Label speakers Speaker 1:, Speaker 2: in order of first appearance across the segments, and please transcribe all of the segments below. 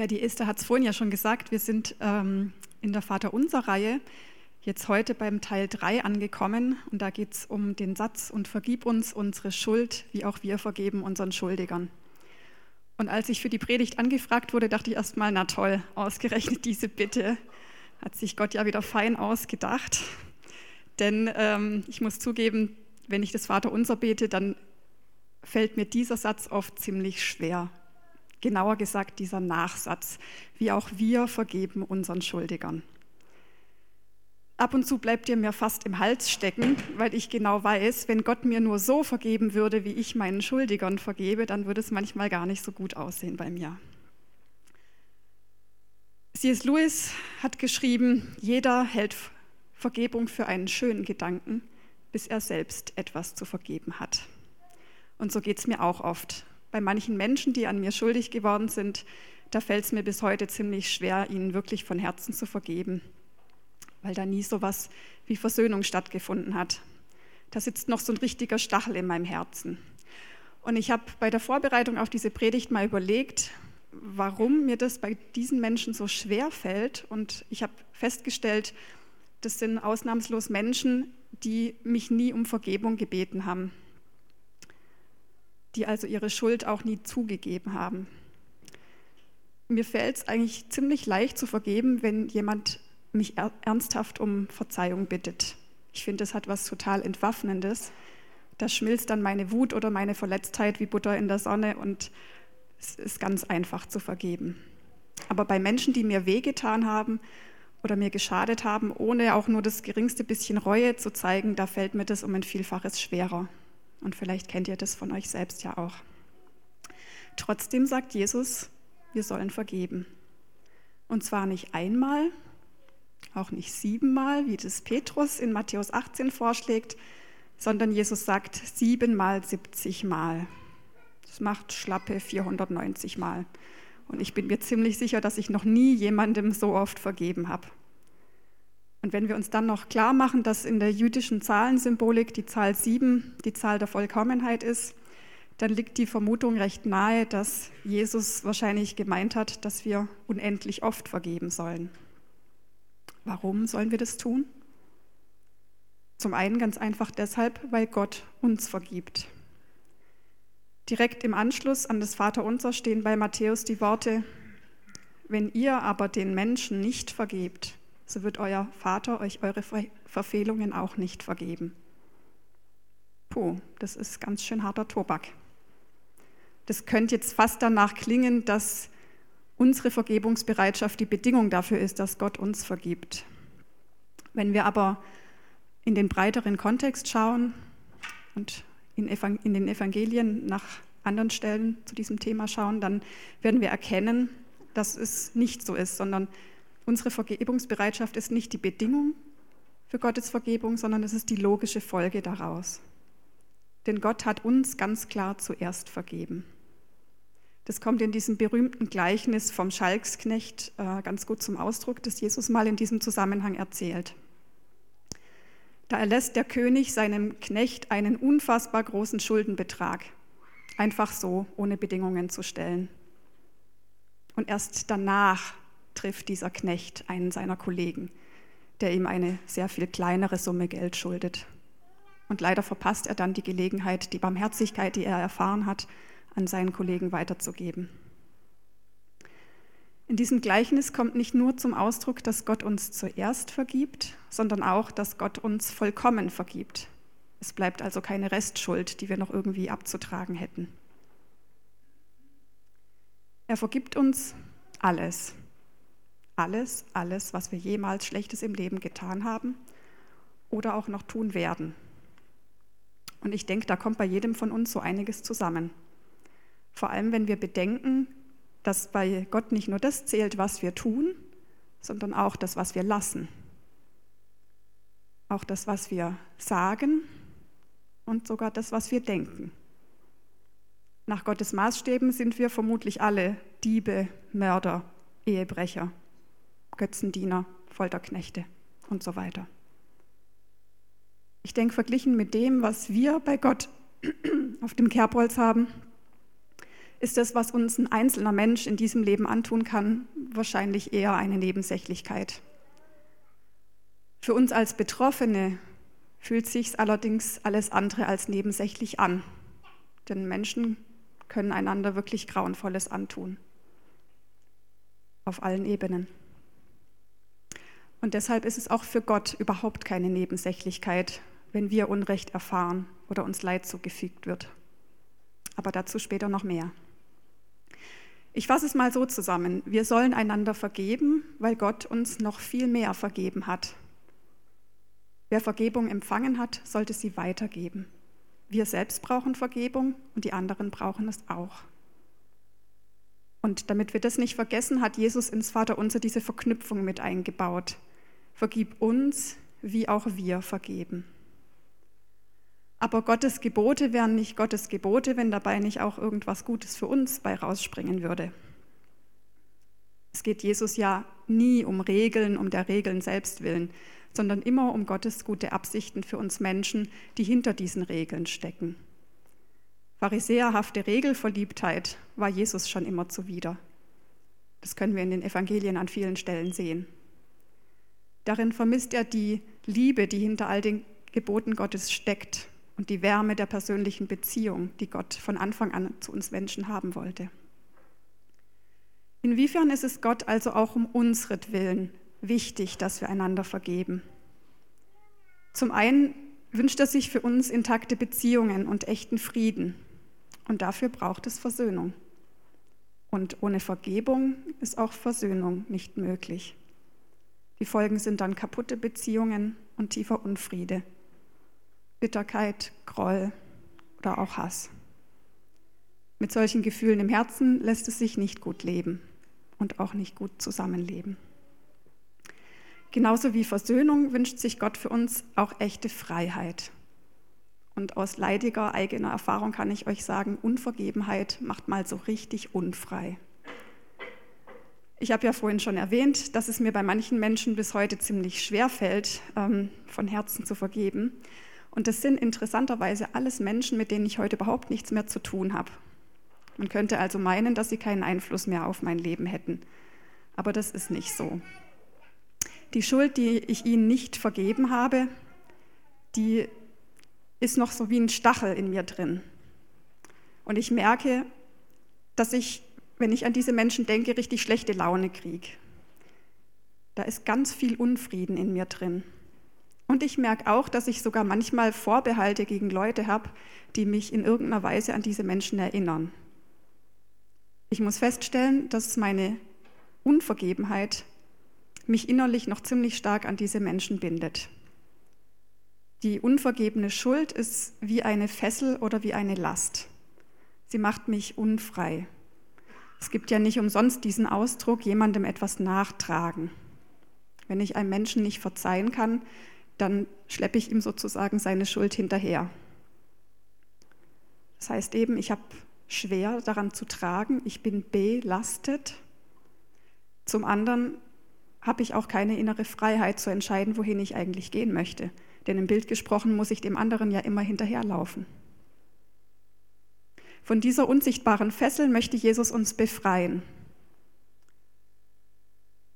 Speaker 1: Ja, die Esther hat es vorhin ja schon gesagt, wir sind ähm, in der Vaterunser-Reihe jetzt heute beim Teil 3 angekommen und da geht es um den Satz und vergib uns unsere Schuld, wie auch wir vergeben unseren Schuldigern. Und als ich für die Predigt angefragt wurde, dachte ich erstmal, na toll, ausgerechnet diese Bitte hat sich Gott ja wieder fein ausgedacht. Denn ähm, ich muss zugeben, wenn ich das Vaterunser bete, dann fällt mir dieser Satz oft ziemlich schwer genauer gesagt dieser Nachsatz, wie auch wir vergeben unseren Schuldigern. Ab und zu bleibt ihr mir fast im Hals stecken, weil ich genau weiß, wenn Gott mir nur so vergeben würde, wie ich meinen Schuldigern vergebe, dann würde es manchmal gar nicht so gut aussehen bei mir. C.S. Lewis hat geschrieben, jeder hält Vergebung für einen schönen Gedanken, bis er selbst etwas zu vergeben hat. Und so geht es mir auch oft bei manchen Menschen, die an mir schuldig geworden sind, da fällt es mir bis heute ziemlich schwer, ihnen wirklich von Herzen zu vergeben, weil da nie so was wie Versöhnung stattgefunden hat. Da sitzt noch so ein richtiger Stachel in meinem Herzen. Und ich habe bei der Vorbereitung auf diese Predigt mal überlegt, warum mir das bei diesen Menschen so schwer fällt. Und ich habe festgestellt, das sind ausnahmslos Menschen, die mich nie um Vergebung gebeten haben die also ihre Schuld auch nie zugegeben haben. Mir fällt es eigentlich ziemlich leicht zu vergeben, wenn jemand mich ernsthaft um Verzeihung bittet. Ich finde, das hat was total Entwaffnendes. Da schmilzt dann meine Wut oder meine Verletztheit wie Butter in der Sonne und es ist ganz einfach zu vergeben. Aber bei Menschen, die mir wehgetan haben oder mir geschadet haben, ohne auch nur das geringste bisschen Reue zu zeigen, da fällt mir das um ein Vielfaches schwerer. Und vielleicht kennt ihr das von euch selbst ja auch. Trotzdem sagt Jesus, wir sollen vergeben. Und zwar nicht einmal, auch nicht siebenmal, wie das Petrus in Matthäus 18 vorschlägt, sondern Jesus sagt siebenmal, siebzigmal. Das macht schlappe 490 Mal. Und ich bin mir ziemlich sicher, dass ich noch nie jemandem so oft vergeben habe. Und wenn wir uns dann noch klar machen, dass in der jüdischen Zahlensymbolik die Zahl sieben die Zahl der Vollkommenheit ist, dann liegt die Vermutung recht nahe, dass Jesus wahrscheinlich gemeint hat, dass wir unendlich oft vergeben sollen. Warum sollen wir das tun? Zum einen ganz einfach deshalb, weil Gott uns vergibt. Direkt im Anschluss an das Vaterunser stehen bei Matthäus die Worte, wenn ihr aber den Menschen nicht vergebt, so wird euer Vater euch eure Verfehlungen auch nicht vergeben. Puh, das ist ganz schön harter Tobak. Das könnte jetzt fast danach klingen, dass unsere Vergebungsbereitschaft die Bedingung dafür ist, dass Gott uns vergibt. Wenn wir aber in den breiteren Kontext schauen und in, den Evangelien nach anderen Stellen zu diesem Thema schauen, dann werden wir erkennen, dass es nicht so ist, sondern Unsere Vergebungsbereitschaft ist nicht die Bedingung für Gottes Vergebung, sondern es ist die logische Folge daraus. Denn Gott hat uns ganz klar zuerst vergeben. Das kommt in diesem berühmten Gleichnis vom Schalksknecht äh, ganz gut zum Ausdruck, das Jesus mal in diesem Zusammenhang erzählt. Da erlässt der König seinem Knecht einen unfassbar großen Schuldenbetrag, einfach so, ohne Bedingungen zu stellen. Und erst danach trifft dieser Knecht einen seiner Kollegen, der ihm eine sehr viel kleinere Summe Geld schuldet. Und leider verpasst er dann die Gelegenheit, die Barmherzigkeit, die er erfahren hat, an seinen Kollegen weiterzugeben. In diesem Gleichnis kommt nicht nur zum Ausdruck, dass Gott uns zuerst vergibt, sondern auch, dass Gott uns vollkommen vergibt. Es bleibt also keine Restschuld, die wir noch irgendwie abzutragen hätten. Er vergibt uns alles, alles, alles, was wir jemals Schlechtes im Leben getan haben oder auch noch tun werden. Und ich denke, da kommt bei jedem von uns so einiges zusammen. Vor allem, wenn wir bedenken, dass bei Gott nicht nur das zählt, was wir tun, sondern auch das, was wir lassen. Auch das, was wir sagen und sogar das, was wir denken. Nach Gottes Maßstäben sind wir vermutlich alle Diebe, Mörder, Ehebrecher. Götzendiener, Folterknechte und so weiter. Ich denke, verglichen mit dem, was wir bei Gott auf dem Kerbholz haben, ist das, was uns ein einzelner Mensch in diesem Leben antun kann, wahrscheinlich eher eine Nebensächlichkeit. Für uns als Betroffene fühlt sich allerdings alles andere als nebensächlich an, denn Menschen können einander wirklich Grauenvolles antun, auf allen Ebenen. Und deshalb ist es auch für Gott überhaupt keine Nebensächlichkeit, wenn wir Unrecht erfahren oder uns Leid zugefügt wird. Aber dazu später noch mehr. Ich fasse es mal so zusammen. Wir sollen einander vergeben, weil Gott uns noch viel mehr vergeben hat. Wer Vergebung empfangen hat, sollte sie weitergeben. Wir selbst brauchen Vergebung und die anderen brauchen es auch. Und damit wir das nicht vergessen, hat Jesus ins Vaterunser diese Verknüpfung mit eingebaut. Vergib uns, wie auch wir vergeben. Aber Gottes Gebote wären nicht Gottes Gebote, wenn dabei nicht auch irgendwas Gutes für uns bei rausspringen würde. Es geht Jesus ja nie um Regeln, um der Regeln selbst willen, sondern immer um Gottes gute Absichten für uns Menschen, die hinter diesen Regeln stecken. Pharisäerhafte Regelverliebtheit war Jesus schon immer zuwider. Das können wir in den Evangelien an vielen Stellen sehen. Darin vermisst er die Liebe, die hinter all den Geboten Gottes steckt und die Wärme der persönlichen Beziehung, die Gott von Anfang an zu uns Menschen haben wollte. Inwiefern ist es Gott also auch um unsretwillen wichtig, dass wir einander vergeben? Zum einen wünscht er sich für uns intakte Beziehungen und echten Frieden. Und dafür braucht es Versöhnung. Und ohne Vergebung ist auch Versöhnung nicht möglich. Die Folgen sind dann kaputte Beziehungen und tiefer Unfriede. Bitterkeit, Groll oder auch Hass. Mit solchen Gefühlen im Herzen lässt es sich nicht gut leben und auch nicht gut zusammenleben. Genauso wie Versöhnung wünscht sich Gott für uns auch echte Freiheit. Und aus leidiger eigener Erfahrung kann ich euch sagen, Unvergebenheit macht mal so richtig unfrei. Ich habe ja vorhin schon erwähnt, dass es mir bei manchen Menschen bis heute ziemlich schwer fällt, ähm, von Herzen zu vergeben. Und das sind interessanterweise alles Menschen, mit denen ich heute überhaupt nichts mehr zu tun habe. Man könnte also meinen, dass sie keinen Einfluss mehr auf mein Leben hätten. Aber das ist nicht so. Die Schuld, die ich ihnen nicht vergeben habe, die ist noch so wie ein Stachel in mir drin. Und ich merke, dass ich, wenn ich an diese Menschen denke, richtig schlechte Laune kriege. Da ist ganz viel Unfrieden in mir drin. Und ich merke auch, dass ich sogar manchmal Vorbehalte gegen Leute habe, die mich in irgendeiner Weise an diese Menschen erinnern. Ich muss feststellen, dass meine Unvergebenheit mich innerlich noch ziemlich stark an diese Menschen bindet. Die unvergebene Schuld ist wie eine Fessel oder wie eine Last. Sie macht mich unfrei. Es gibt ja nicht umsonst diesen Ausdruck, jemandem etwas nachtragen. Wenn ich einem Menschen nicht verzeihen kann, dann schleppe ich ihm sozusagen seine Schuld hinterher. Das heißt eben, ich habe schwer daran zu tragen, ich bin belastet. Zum anderen habe ich auch keine innere Freiheit zu entscheiden, wohin ich eigentlich gehen möchte. Denn im Bild gesprochen muss ich dem anderen ja immer hinterherlaufen. Von dieser unsichtbaren Fessel möchte Jesus uns befreien.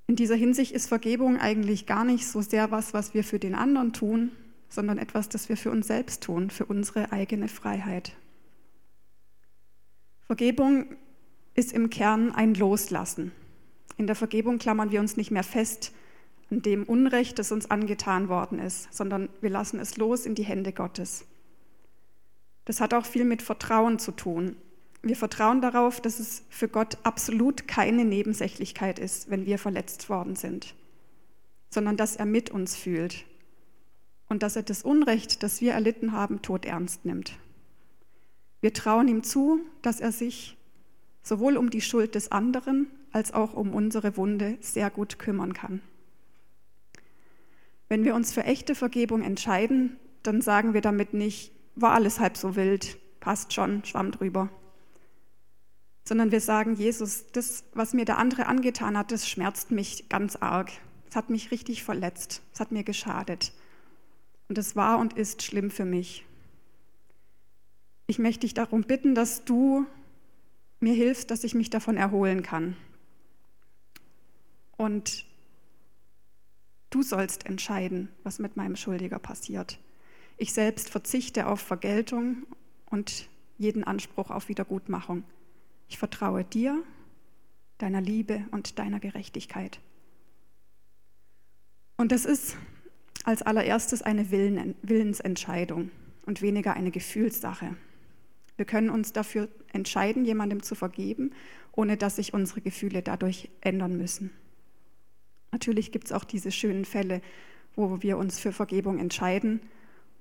Speaker 1: In dieser Hinsicht ist Vergebung eigentlich gar nicht so sehr was, was wir für den anderen tun, sondern etwas, das wir für uns selbst tun, für unsere eigene Freiheit. Vergebung ist im Kern ein Loslassen. In der Vergebung klammern wir uns nicht mehr fest an dem Unrecht, das uns angetan worden ist, sondern wir lassen es los in die Hände Gottes. Das hat auch viel mit Vertrauen zu tun. Wir vertrauen darauf, dass es für Gott absolut keine Nebensächlichkeit ist, wenn wir verletzt worden sind, sondern dass er mit uns fühlt und dass er das Unrecht, das wir erlitten haben, tot ernst nimmt. Wir trauen ihm zu, dass er sich sowohl um die Schuld des anderen als auch um unsere Wunde sehr gut kümmern kann. Wenn wir uns für echte Vergebung entscheiden, dann sagen wir damit nicht, war alles halb so wild, passt schon, schwamm drüber, sondern wir sagen, Jesus, das, was mir der andere angetan hat, das schmerzt mich ganz arg. Es hat mich richtig verletzt. Es hat mir geschadet. Und es war und ist schlimm für mich. Ich möchte dich darum bitten, dass du mir hilfst, dass ich mich davon erholen kann. Und du sollst entscheiden, was mit meinem Schuldiger passiert. Ich selbst verzichte auf Vergeltung und jeden Anspruch auf Wiedergutmachung. Ich vertraue dir, deiner Liebe und deiner Gerechtigkeit. Und das ist als allererstes eine Willensentscheidung und weniger eine Gefühlssache. Wir können uns dafür entscheiden, jemandem zu vergeben, ohne dass sich unsere Gefühle dadurch ändern müssen. Natürlich gibt es auch diese schönen Fälle, wo wir uns für Vergebung entscheiden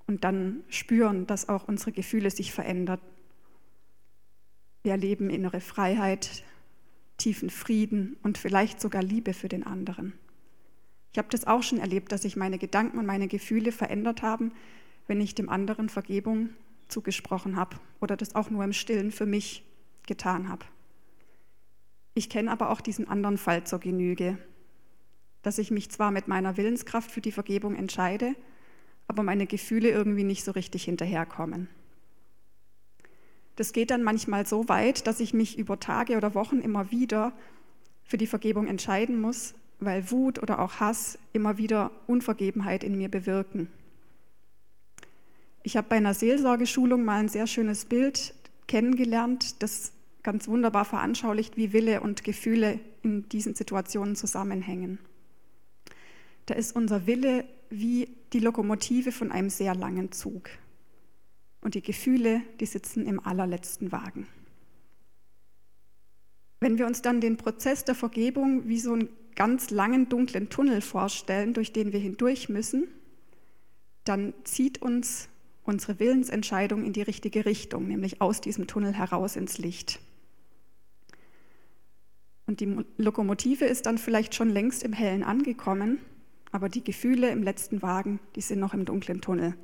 Speaker 1: und dann spüren, dass auch unsere Gefühle sich verändern. Wir erleben innere Freiheit, tiefen Frieden und vielleicht sogar Liebe für den anderen. Ich habe das auch schon erlebt, dass sich meine Gedanken und meine Gefühle verändert haben, wenn ich dem anderen Vergebung zugesprochen habe oder das auch nur im Stillen für mich getan habe. Ich kenne aber auch diesen anderen Fall zur Genüge, dass ich mich zwar mit meiner Willenskraft für die Vergebung entscheide, aber meine Gefühle irgendwie nicht so richtig hinterherkommen. Das geht dann manchmal so weit, dass ich mich über Tage oder Wochen immer wieder für die Vergebung entscheiden muss, weil Wut oder auch Hass immer wieder Unvergebenheit in mir bewirken. Ich habe bei einer Seelsorgeschulung mal ein sehr schönes Bild kennengelernt, das ganz wunderbar veranschaulicht, wie Wille und Gefühle in diesen Situationen zusammenhängen. Da ist unser Wille wie die Lokomotive von einem sehr langen Zug. Und die Gefühle, die sitzen im allerletzten Wagen. Wenn wir uns dann den Prozess der Vergebung wie so einen ganz langen, dunklen Tunnel vorstellen, durch den wir hindurch müssen, dann zieht uns unsere Willensentscheidung in die richtige Richtung, nämlich aus diesem Tunnel heraus ins Licht. Und die Lokomotive ist dann vielleicht schon längst im Hellen angekommen, aber die Gefühle im letzten Wagen, die sind noch im dunklen Tunnel.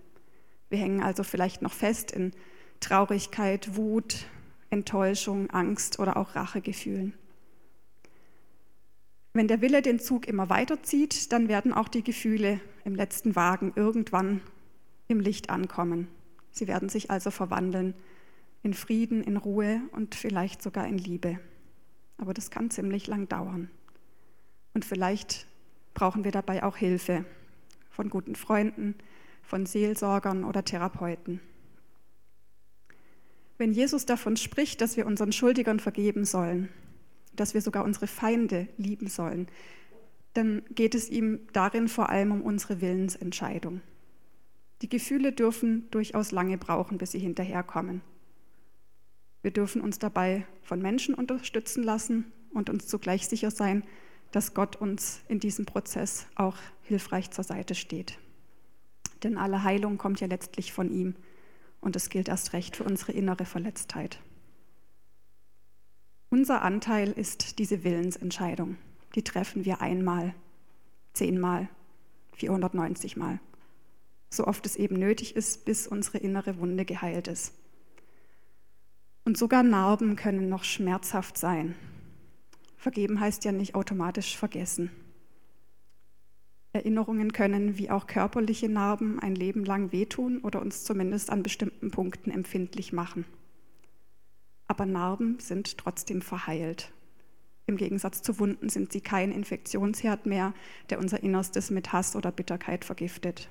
Speaker 1: Wir hängen also vielleicht noch fest in Traurigkeit, Wut, Enttäuschung, Angst oder auch Rachegefühlen. Wenn der Wille den Zug immer weiterzieht, dann werden auch die Gefühle im letzten Wagen irgendwann im Licht ankommen. Sie werden sich also verwandeln in Frieden, in Ruhe und vielleicht sogar in Liebe. Aber das kann ziemlich lang dauern. Und vielleicht brauchen wir dabei auch Hilfe von guten Freunden, von Seelsorgern oder Therapeuten. Wenn Jesus davon spricht, dass wir unseren Schuldigern vergeben sollen, dass wir sogar unsere Feinde lieben sollen, dann geht es ihm darin vor allem um unsere Willensentscheidung. Die Gefühle dürfen durchaus lange brauchen, bis sie hinterherkommen. Wir dürfen uns dabei von Menschen unterstützen lassen und uns zugleich sicher sein, dass Gott uns in diesem Prozess auch hilfreich zur Seite steht. Denn alle Heilung kommt ja letztlich von ihm und es gilt erst recht für unsere innere Verletztheit. Unser Anteil ist diese Willensentscheidung. Die treffen wir einmal, zehnmal, 490 Mal so oft es eben nötig ist, bis unsere innere Wunde geheilt ist. Und sogar Narben können noch schmerzhaft sein. Vergeben heißt ja nicht automatisch vergessen. Erinnerungen können wie auch körperliche Narben ein Leben lang wehtun oder uns zumindest an bestimmten Punkten empfindlich machen. Aber Narben sind trotzdem verheilt. Im Gegensatz zu Wunden sind sie kein Infektionsherd mehr, der unser Innerstes mit Hass oder Bitterkeit vergiftet.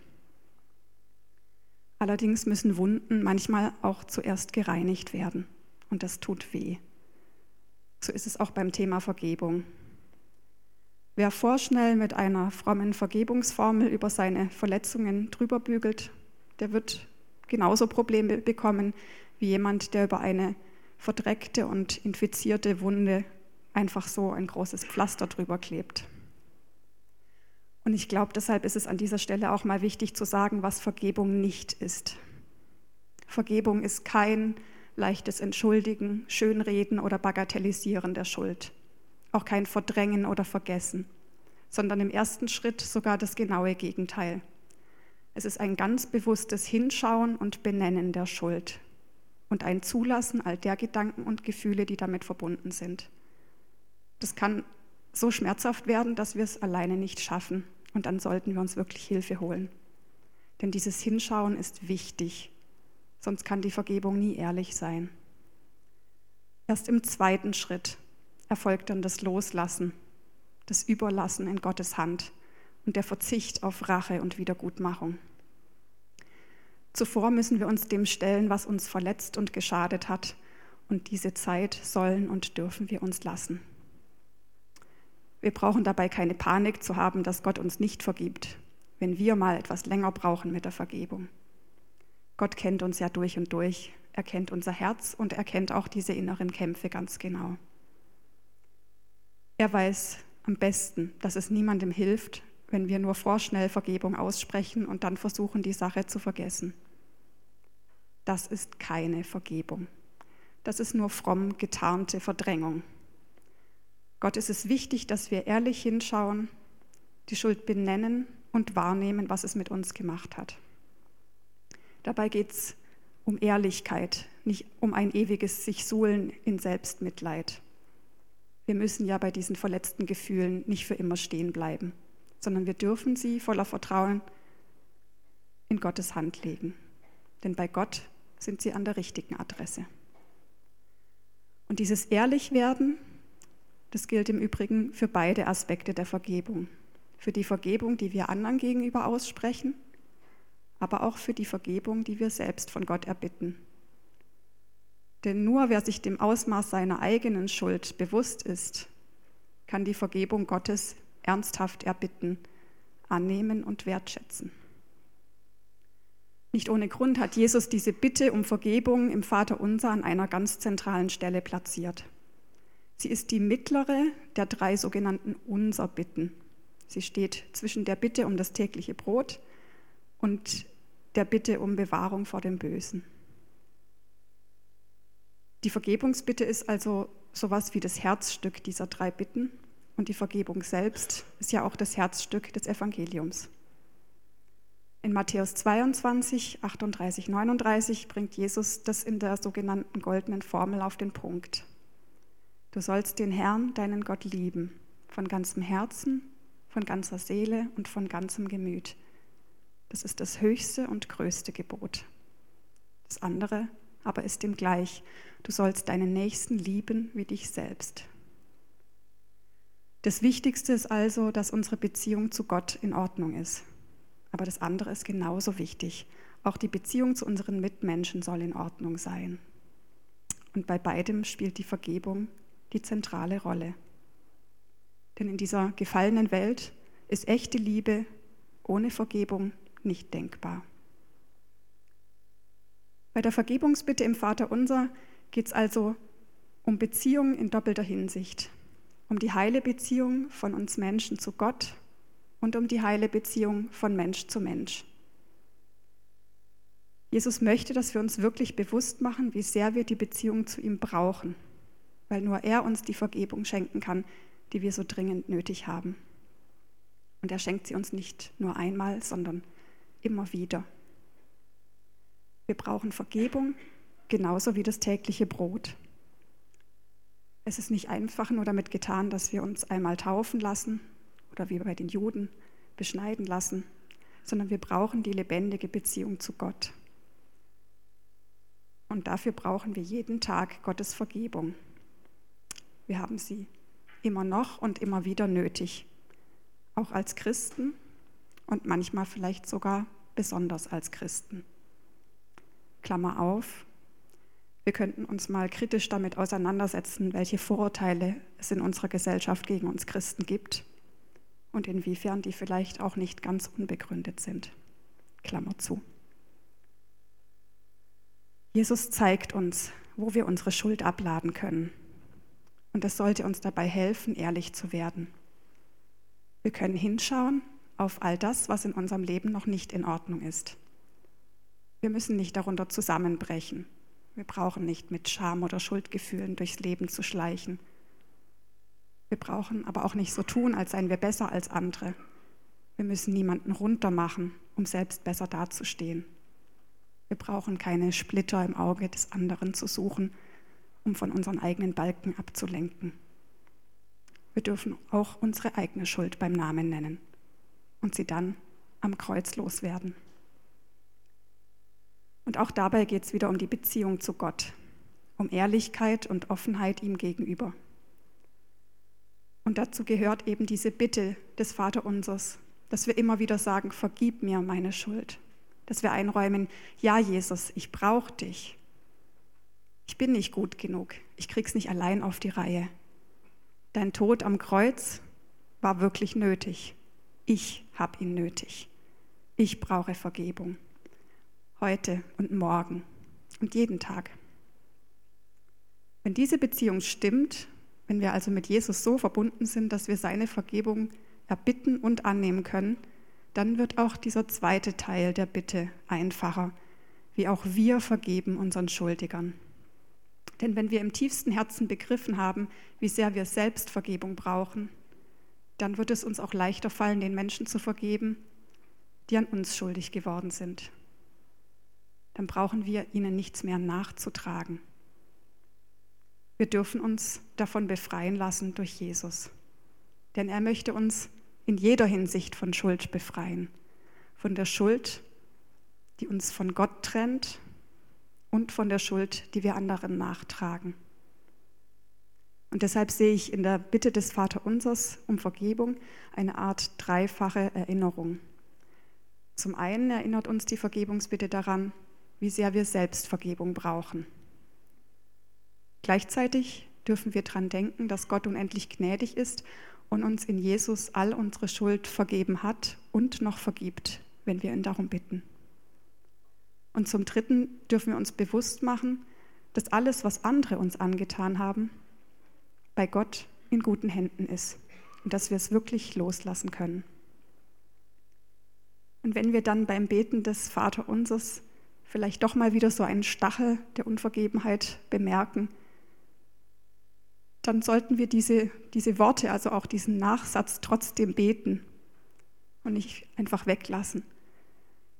Speaker 1: Allerdings müssen Wunden manchmal auch zuerst gereinigt werden und das tut weh. So ist es auch beim Thema Vergebung. Wer vorschnell mit einer frommen Vergebungsformel über seine Verletzungen drüber bügelt, der wird genauso Probleme bekommen wie jemand, der über eine verdreckte und infizierte Wunde einfach so ein großes Pflaster drüber klebt. Und ich glaube, deshalb ist es an dieser Stelle auch mal wichtig zu sagen, was Vergebung nicht ist. Vergebung ist kein leichtes Entschuldigen, Schönreden oder Bagatellisieren der Schuld. Auch kein Verdrängen oder Vergessen, sondern im ersten Schritt sogar das genaue Gegenteil. Es ist ein ganz bewusstes Hinschauen und Benennen der Schuld und ein Zulassen all der Gedanken und Gefühle, die damit verbunden sind. Das kann so schmerzhaft werden, dass wir es alleine nicht schaffen. Und dann sollten wir uns wirklich Hilfe holen. Denn dieses Hinschauen ist wichtig, sonst kann die Vergebung nie ehrlich sein. Erst im zweiten Schritt erfolgt dann das Loslassen, das Überlassen in Gottes Hand und der Verzicht auf Rache und Wiedergutmachung. Zuvor müssen wir uns dem stellen, was uns verletzt und geschadet hat, und diese Zeit sollen und dürfen wir uns lassen. Wir brauchen dabei keine Panik zu haben, dass Gott uns nicht vergibt, wenn wir mal etwas länger brauchen mit der Vergebung. Gott kennt uns ja durch und durch. Er kennt unser Herz und er kennt auch diese inneren Kämpfe ganz genau. Er weiß am besten, dass es niemandem hilft, wenn wir nur vorschnell Vergebung aussprechen und dann versuchen, die Sache zu vergessen. Das ist keine Vergebung. Das ist nur fromm getarnte Verdrängung. Gott ist es wichtig, dass wir ehrlich hinschauen, die Schuld benennen und wahrnehmen, was es mit uns gemacht hat. Dabei geht es um Ehrlichkeit, nicht um ein ewiges sich suhlen in Selbstmitleid. Wir müssen ja bei diesen verletzten Gefühlen nicht für immer stehen bleiben, sondern wir dürfen sie voller Vertrauen in Gottes Hand legen. Denn bei Gott sind sie an der richtigen Adresse. Und dieses Ehrlichwerden das gilt im Übrigen für beide Aspekte der Vergebung. Für die Vergebung, die wir anderen gegenüber aussprechen, aber auch für die Vergebung, die wir selbst von Gott erbitten. Denn nur wer sich dem Ausmaß seiner eigenen Schuld bewusst ist, kann die Vergebung Gottes ernsthaft erbitten, annehmen und wertschätzen. Nicht ohne Grund hat Jesus diese Bitte um Vergebung im Vater Unser an einer ganz zentralen Stelle platziert. Sie ist die mittlere der drei sogenannten Unser-Bitten. Sie steht zwischen der Bitte um das tägliche Brot und der Bitte um Bewahrung vor dem Bösen. Die Vergebungsbitte ist also sowas wie das Herzstück dieser drei Bitten und die Vergebung selbst ist ja auch das Herzstück des Evangeliums. In Matthäus 22, 38, 39 bringt Jesus das in der sogenannten goldenen Formel auf den Punkt. Du sollst den Herrn, deinen Gott, lieben, von ganzem Herzen, von ganzer Seele und von ganzem Gemüt. Das ist das höchste und größte Gebot. Das andere aber ist ihm gleich. Du sollst deinen Nächsten lieben wie dich selbst. Das Wichtigste ist also, dass unsere Beziehung zu Gott in Ordnung ist. Aber das andere ist genauso wichtig. Auch die Beziehung zu unseren Mitmenschen soll in Ordnung sein. Und bei beidem spielt die Vergebung die zentrale Rolle. Denn in dieser gefallenen Welt ist echte Liebe ohne Vergebung nicht denkbar. Bei der Vergebungsbitte im Vater unser geht es also um Beziehungen in doppelter Hinsicht. Um die heile Beziehung von uns Menschen zu Gott und um die heile Beziehung von Mensch zu Mensch. Jesus möchte, dass wir uns wirklich bewusst machen, wie sehr wir die Beziehung zu ihm brauchen weil nur er uns die Vergebung schenken kann, die wir so dringend nötig haben. Und er schenkt sie uns nicht nur einmal, sondern immer wieder. Wir brauchen Vergebung genauso wie das tägliche Brot. Es ist nicht einfach nur damit getan, dass wir uns einmal taufen lassen oder wie bei den Juden beschneiden lassen, sondern wir brauchen die lebendige Beziehung zu Gott. Und dafür brauchen wir jeden Tag Gottes Vergebung. Wir haben sie immer noch und immer wieder nötig, auch als Christen und manchmal vielleicht sogar besonders als Christen. Klammer auf, wir könnten uns mal kritisch damit auseinandersetzen, welche Vorurteile es in unserer Gesellschaft gegen uns Christen gibt und inwiefern die vielleicht auch nicht ganz unbegründet sind. Klammer zu. Jesus zeigt uns, wo wir unsere Schuld abladen können und das sollte uns dabei helfen, ehrlich zu werden. Wir können hinschauen auf all das, was in unserem Leben noch nicht in Ordnung ist. Wir müssen nicht darunter zusammenbrechen. Wir brauchen nicht mit Scham oder Schuldgefühlen durchs Leben zu schleichen. Wir brauchen aber auch nicht so tun, als seien wir besser als andere. Wir müssen niemanden runtermachen, um selbst besser dazustehen. Wir brauchen keine Splitter im Auge des anderen zu suchen, um von unseren eigenen Balken abzulenken. Wir dürfen auch unsere eigene Schuld beim Namen nennen und sie dann am Kreuz loswerden. Und auch dabei geht es wieder um die Beziehung zu Gott. um Ehrlichkeit und Offenheit ihm gegenüber. Und dazu gehört eben diese Bitte des Vaterunsers, dass wir immer wieder sagen, vergib mir meine Schuld. Dass wir einräumen, ja Jesus, ich brauche dich. Ich bin nicht gut genug. Ich krieg's nicht allein auf die Reihe. Dein Tod am Kreuz war wirklich nötig. Ich habe ihn nötig. Ich brauche Vergebung. Heute und morgen und jeden Tag. Wenn diese Beziehung stimmt, wenn wir also mit Jesus so verbunden sind, dass wir seine Vergebung erbitten und annehmen können, dann wird auch dieser zweite Teil der Bitte einfacher, wie auch wir vergeben unseren Schuldigern. Denn wenn wir im tiefsten Herzen begriffen haben, wie sehr wir selbst Vergebung brauchen, dann wird es uns auch leichter fallen, den Menschen zu vergeben, die an uns schuldig geworden sind. Dann brauchen wir ihnen nichts mehr nachzutragen. Wir dürfen uns davon befreien lassen durch Jesus. Denn er möchte uns in jeder Hinsicht von Schuld befreien. Von der Schuld, die uns von Gott trennt und von der Schuld, die wir anderen nachtragen. Und deshalb sehe ich in der Bitte des Vaterunsers um Vergebung eine Art dreifache Erinnerung. Zum einen erinnert uns die Vergebungsbitte daran, wie sehr wir selbst Vergebung brauchen. Gleichzeitig dürfen wir daran denken, dass Gott unendlich gnädig ist und uns in Jesus all unsere Schuld vergeben hat und noch vergibt, wenn wir ihn darum bitten. Und zum Dritten dürfen wir uns bewusst machen, dass alles, was andere uns angetan haben, bei Gott in guten Händen ist und dass wir es wirklich loslassen können. Und wenn wir dann beim Beten des Vaterunsers vielleicht doch mal wieder so einen Stachel der Unvergebenheit bemerken, dann sollten wir diese, diese Worte, also auch diesen Nachsatz trotzdem beten und nicht einfach weglassen.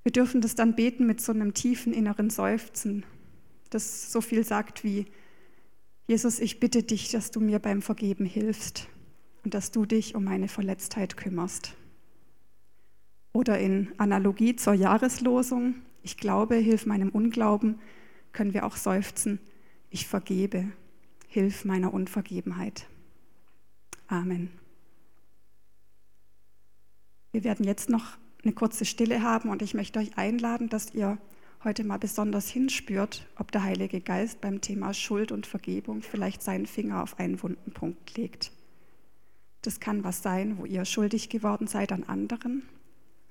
Speaker 1: Wir dürfen das dann beten mit so einem tiefen inneren Seufzen, das so viel sagt wie, Jesus, ich bitte dich, dass du mir beim Vergeben hilfst und dass du dich um meine Verletztheit kümmerst. Oder in Analogie zur Jahreslosung, ich glaube, hilf meinem Unglauben, können wir auch seufzen, ich vergebe Hilf meiner Unvergebenheit. Amen. Wir werden jetzt noch eine kurze Stille haben und ich möchte euch einladen, dass ihr heute mal besonders hinspürt, ob der Heilige Geist beim Thema Schuld und Vergebung vielleicht seinen Finger auf einen wunden Punkt legt. Das kann was sein, wo ihr schuldig geworden seid an anderen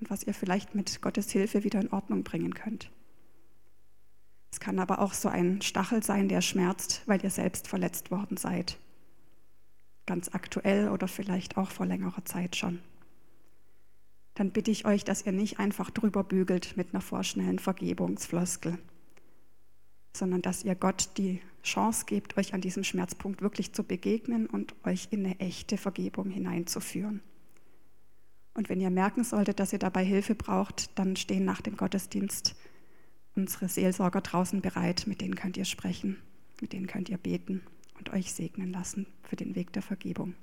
Speaker 1: und was ihr vielleicht mit Gottes Hilfe wieder in Ordnung bringen könnt. Es kann aber auch so ein Stachel sein, der schmerzt, weil ihr selbst verletzt worden seid. Ganz aktuell oder vielleicht auch vor längerer Zeit schon. Dann bitte ich euch, dass ihr nicht einfach drüber bügelt mit einer vorschnellen Vergebungsfloskel, sondern dass ihr Gott die Chance gebt, euch an diesem Schmerzpunkt wirklich zu begegnen und euch in eine echte Vergebung hineinzuführen. Und wenn ihr merken solltet, dass ihr dabei Hilfe braucht, dann stehen nach dem Gottesdienst unsere Seelsorger draußen bereit, mit denen könnt ihr sprechen, mit denen könnt ihr beten und euch segnen lassen für den Weg der Vergebung.